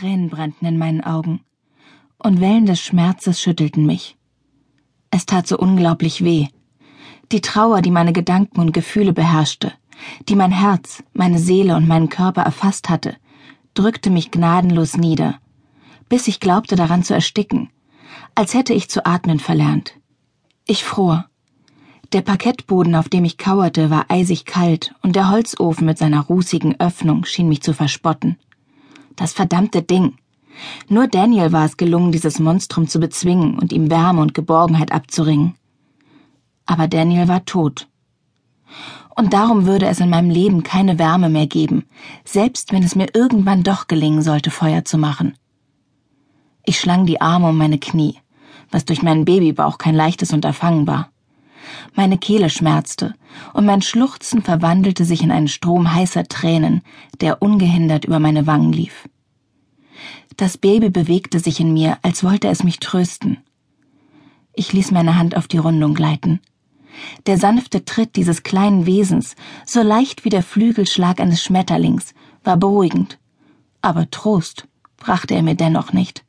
Tränen brannten in meinen Augen, und Wellen des Schmerzes schüttelten mich. Es tat so unglaublich weh. Die Trauer, die meine Gedanken und Gefühle beherrschte, die mein Herz, meine Seele und meinen Körper erfasst hatte, drückte mich gnadenlos nieder, bis ich glaubte daran zu ersticken, als hätte ich zu atmen verlernt. Ich fror. Der Parkettboden, auf dem ich kauerte, war eisig kalt, und der Holzofen mit seiner rußigen Öffnung schien mich zu verspotten. Das verdammte Ding. Nur Daniel war es gelungen, dieses Monstrum zu bezwingen und ihm Wärme und Geborgenheit abzuringen. Aber Daniel war tot. Und darum würde es in meinem Leben keine Wärme mehr geben, selbst wenn es mir irgendwann doch gelingen sollte, Feuer zu machen. Ich schlang die Arme um meine Knie, was durch meinen Babybauch kein leichtes Unterfangen war. Meine Kehle schmerzte, und mein Schluchzen verwandelte sich in einen Strom heißer Tränen, der ungehindert über meine Wangen lief. Das Baby bewegte sich in mir, als wollte es mich trösten. Ich ließ meine Hand auf die Rundung gleiten. Der sanfte Tritt dieses kleinen Wesens, so leicht wie der Flügelschlag eines Schmetterlings, war beruhigend. Aber Trost brachte er mir dennoch nicht.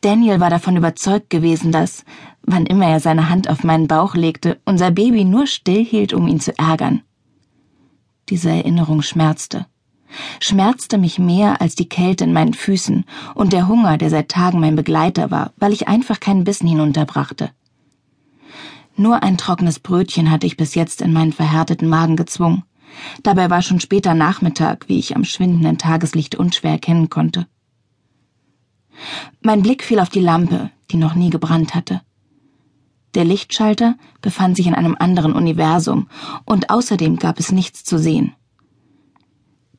Daniel war davon überzeugt gewesen, dass, wann immer er seine Hand auf meinen Bauch legte, unser Baby nur stillhielt, um ihn zu ärgern. Diese Erinnerung schmerzte. Schmerzte mich mehr als die Kälte in meinen Füßen und der Hunger, der seit Tagen mein Begleiter war, weil ich einfach keinen Bissen hinunterbrachte. Nur ein trockenes Brötchen hatte ich bis jetzt in meinen verhärteten Magen gezwungen. Dabei war schon später Nachmittag, wie ich am schwindenden Tageslicht unschwer erkennen konnte. Mein Blick fiel auf die Lampe, die noch nie gebrannt hatte. Der Lichtschalter befand sich in einem anderen Universum, und außerdem gab es nichts zu sehen.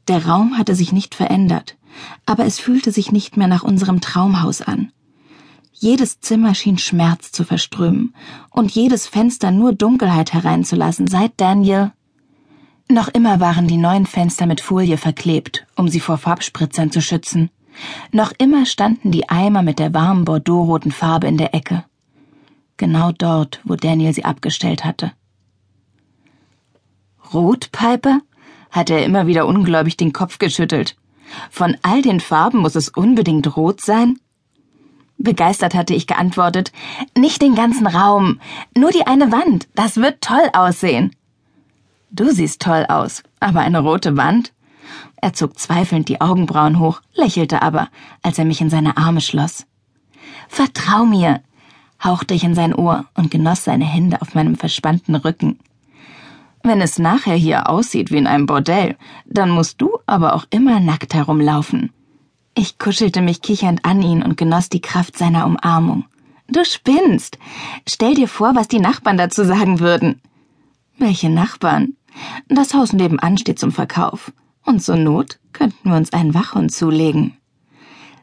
Der Raum hatte sich nicht verändert, aber es fühlte sich nicht mehr nach unserem Traumhaus an. Jedes Zimmer schien Schmerz zu verströmen und jedes Fenster nur Dunkelheit hereinzulassen, seit Daniel. Noch immer waren die neuen Fenster mit Folie verklebt, um sie vor Farbspritzern zu schützen. Noch immer standen die Eimer mit der warmen bordeauxroten Farbe in der Ecke genau dort, wo Daniel sie abgestellt hatte. Rotpipe? hatte er immer wieder ungläubig den Kopf geschüttelt. Von all den Farben muss es unbedingt rot sein? Begeistert hatte ich geantwortet, nicht den ganzen Raum, nur die eine Wand, das wird toll aussehen. Du siehst toll aus, aber eine rote Wand? Er zog zweifelnd die Augenbrauen hoch, lächelte aber, als er mich in seine Arme schloss. Vertrau mir, hauchte ich in sein Ohr und genoss seine Hände auf meinem verspannten Rücken. Wenn es nachher hier aussieht wie in einem Bordell, dann musst du aber auch immer nackt herumlaufen. Ich kuschelte mich kichernd an ihn und genoss die Kraft seiner Umarmung. Du spinnst. Stell dir vor, was die Nachbarn dazu sagen würden. Welche Nachbarn? Das Haus nebenan steht zum Verkauf. Und zur Not könnten wir uns einen Wachhund zulegen.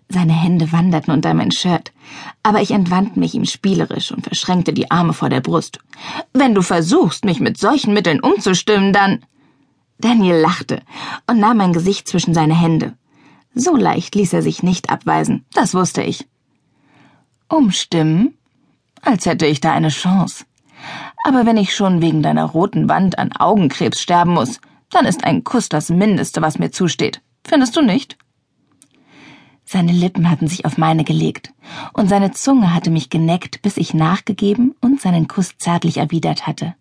Seine Hände wanderten unter mein Shirt, aber ich entwand mich ihm spielerisch und verschränkte die Arme vor der Brust. Wenn du versuchst, mich mit solchen Mitteln umzustimmen, dann. Daniel lachte und nahm mein Gesicht zwischen seine Hände. So leicht ließ er sich nicht abweisen, das wusste ich. Umstimmen? Als hätte ich da eine Chance. Aber wenn ich schon wegen deiner roten Wand an Augenkrebs sterben muss, dann ist ein Kuss das Mindeste, was mir zusteht. Findest du nicht? Seine Lippen hatten sich auf meine gelegt, und seine Zunge hatte mich geneckt, bis ich nachgegeben und seinen Kuss zärtlich erwidert hatte.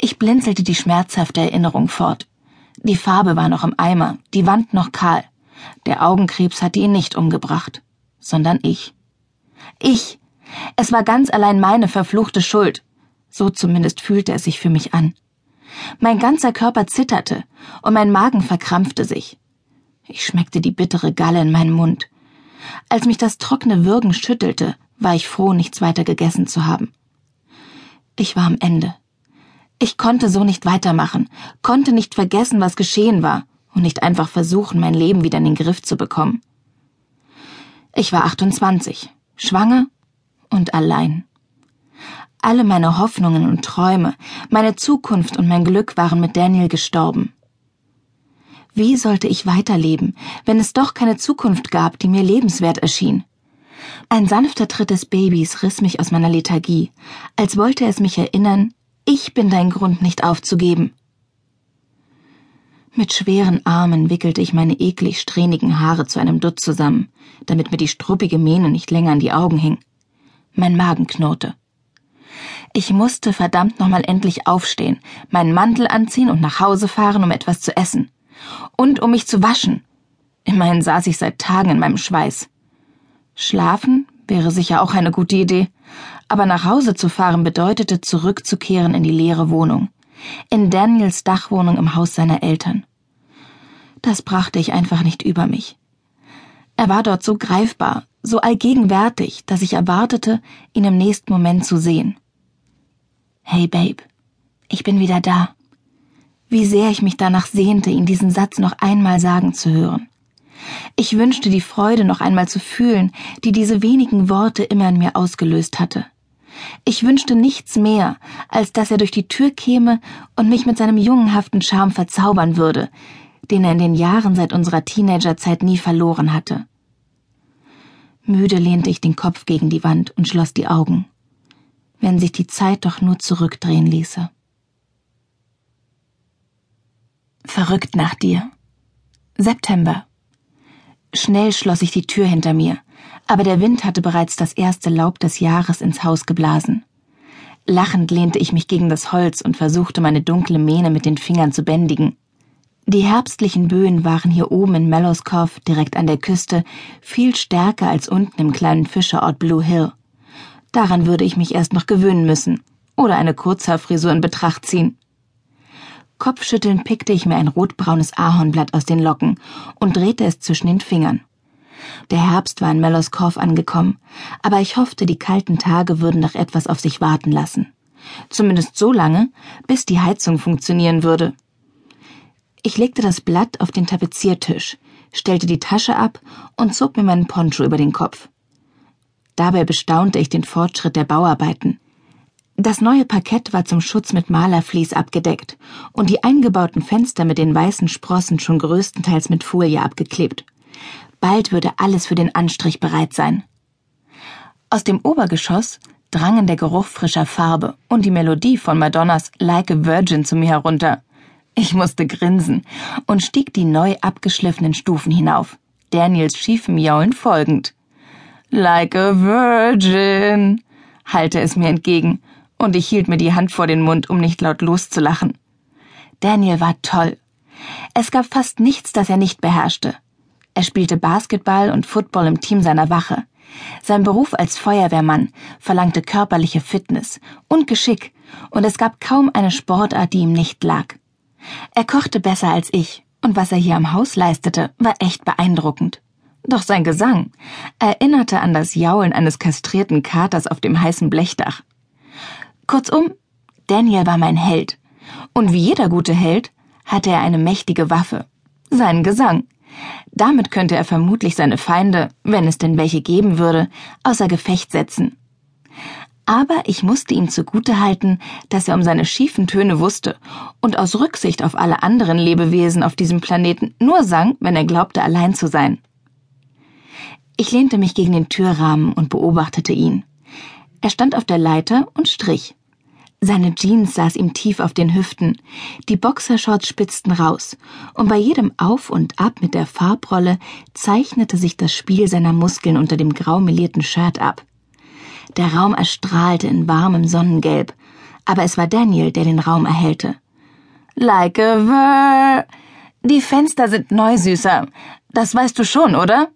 Ich blinzelte die schmerzhafte Erinnerung fort. Die Farbe war noch im Eimer, die Wand noch kahl. Der Augenkrebs hatte ihn nicht umgebracht, sondern ich. Ich. Es war ganz allein meine verfluchte Schuld. So zumindest fühlte es sich für mich an. Mein ganzer Körper zitterte und mein Magen verkrampfte sich. Ich schmeckte die bittere Galle in meinem Mund. Als mich das trockene Würgen schüttelte, war ich froh, nichts weiter gegessen zu haben. Ich war am Ende. Ich konnte so nicht weitermachen, konnte nicht vergessen, was geschehen war, und nicht einfach versuchen, mein Leben wieder in den Griff zu bekommen. Ich war 28, schwanger und allein. Alle meine Hoffnungen und Träume, meine Zukunft und mein Glück waren mit Daniel gestorben. Wie sollte ich weiterleben, wenn es doch keine Zukunft gab, die mir lebenswert erschien? Ein sanfter Tritt des Babys riss mich aus meiner Lethargie, als wollte es mich erinnern, ich bin dein Grund nicht aufzugeben. Mit schweren Armen wickelte ich meine eklig strähnigen Haare zu einem Dutt zusammen, damit mir die struppige Mähne nicht länger an die Augen hing. Mein Magen knurrte. Ich musste verdammt nochmal endlich aufstehen, meinen Mantel anziehen und nach Hause fahren, um etwas zu essen. Und um mich zu waschen. Immerhin saß ich seit Tagen in meinem Schweiß. Schlafen wäre sicher auch eine gute Idee, aber nach Hause zu fahren bedeutete zurückzukehren in die leere Wohnung, in Daniels Dachwohnung im Haus seiner Eltern. Das brachte ich einfach nicht über mich. Er war dort so greifbar, so allgegenwärtig, dass ich erwartete, ihn im nächsten Moment zu sehen. Hey Babe, ich bin wieder da. Wie sehr ich mich danach sehnte, ihn diesen Satz noch einmal sagen zu hören. Ich wünschte die Freude noch einmal zu fühlen, die diese wenigen Worte immer in mir ausgelöst hatte. Ich wünschte nichts mehr, als dass er durch die Tür käme und mich mit seinem jungenhaften Charme verzaubern würde, den er in den Jahren seit unserer Teenagerzeit nie verloren hatte. Müde lehnte ich den Kopf gegen die Wand und schloss die Augen. Wenn sich die Zeit doch nur zurückdrehen ließe. Verrückt nach dir. September. Schnell schloss ich die Tür hinter mir, aber der Wind hatte bereits das erste Laub des Jahres ins Haus geblasen. Lachend lehnte ich mich gegen das Holz und versuchte meine dunkle Mähne mit den Fingern zu bändigen. Die herbstlichen Böen waren hier oben in Mellowscove, direkt an der Küste, viel stärker als unten im kleinen Fischerort Blue Hill. Daran würde ich mich erst noch gewöhnen müssen oder eine Kurzhaarfrisur in Betracht ziehen. Kopfschüttelnd pickte ich mir ein rotbraunes Ahornblatt aus den Locken und drehte es zwischen den Fingern. Der Herbst war in Mellowscove angekommen, aber ich hoffte, die kalten Tage würden noch etwas auf sich warten lassen. Zumindest so lange, bis die Heizung funktionieren würde. Ich legte das Blatt auf den Tapeziertisch, stellte die Tasche ab und zog mir meinen Poncho über den Kopf. Dabei bestaunte ich den Fortschritt der Bauarbeiten. Das neue Parkett war zum Schutz mit Malervlies abgedeckt und die eingebauten Fenster mit den weißen Sprossen schon größtenteils mit Folie abgeklebt. Bald würde alles für den Anstrich bereit sein. Aus dem Obergeschoss drangen der Geruch frischer Farbe und die Melodie von Madonnas Like a Virgin zu mir herunter. Ich musste grinsen und stieg die neu abgeschliffenen Stufen hinauf, Daniels schiefem Jaulen folgend. Like a Virgin, hallte es mir entgegen und ich hielt mir die Hand vor den Mund, um nicht laut loszulachen. Daniel war toll. Es gab fast nichts, das er nicht beherrschte. Er spielte Basketball und Football im Team seiner Wache. Sein Beruf als Feuerwehrmann verlangte körperliche Fitness und Geschick, und es gab kaum eine Sportart, die ihm nicht lag. Er kochte besser als ich, und was er hier am Haus leistete, war echt beeindruckend. Doch sein Gesang erinnerte an das Jaulen eines kastrierten Katers auf dem heißen Blechdach. Kurzum, Daniel war mein Held. Und wie jeder gute Held hatte er eine mächtige Waffe. Seinen Gesang. Damit könnte er vermutlich seine Feinde, wenn es denn welche geben würde, außer Gefecht setzen. Aber ich musste ihm zugutehalten, dass er um seine schiefen Töne wusste und aus Rücksicht auf alle anderen Lebewesen auf diesem Planeten nur sang, wenn er glaubte, allein zu sein. Ich lehnte mich gegen den Türrahmen und beobachtete ihn. Er stand auf der Leiter und strich. Seine Jeans saß ihm tief auf den Hüften, die Boxershorts spitzten raus, und bei jedem Auf und Ab mit der Farbrolle zeichnete sich das Spiel seiner Muskeln unter dem grau melierten Shirt ab. Der Raum erstrahlte in warmem Sonnengelb, aber es war Daniel, der den Raum erhellte. Like a ver. Die Fenster sind neu, Süßer. Das weißt du schon, oder?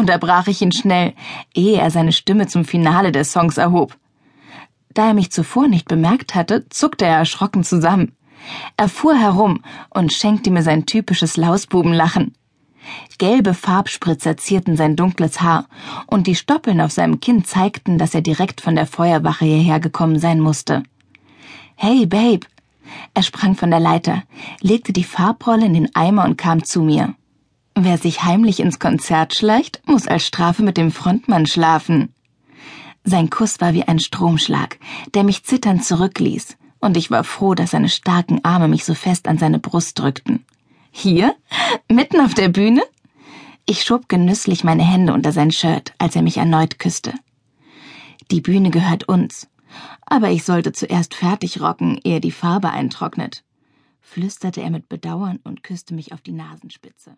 Unterbrach ich ihn schnell, ehe er seine Stimme zum Finale des Songs erhob. Da er mich zuvor nicht bemerkt hatte, zuckte er erschrocken zusammen. Er fuhr herum und schenkte mir sein typisches Lausbubenlachen. Gelbe Farbspritzer zierten sein dunkles Haar, und die Stoppeln auf seinem Kinn zeigten, dass er direkt von der Feuerwache hierher gekommen sein musste. Hey, Babe! Er sprang von der Leiter, legte die Farbrolle in den Eimer und kam zu mir. Wer sich heimlich ins Konzert schleicht, muss als Strafe mit dem Frontmann schlafen. Sein Kuss war wie ein Stromschlag, der mich zitternd zurückließ, und ich war froh, dass seine starken Arme mich so fest an seine Brust drückten. Hier? Mitten auf der Bühne? Ich schob genüsslich meine Hände unter sein Shirt, als er mich erneut küsste. Die Bühne gehört uns, aber ich sollte zuerst fertig rocken, ehe die Farbe eintrocknet. flüsterte er mit Bedauern und küsste mich auf die Nasenspitze.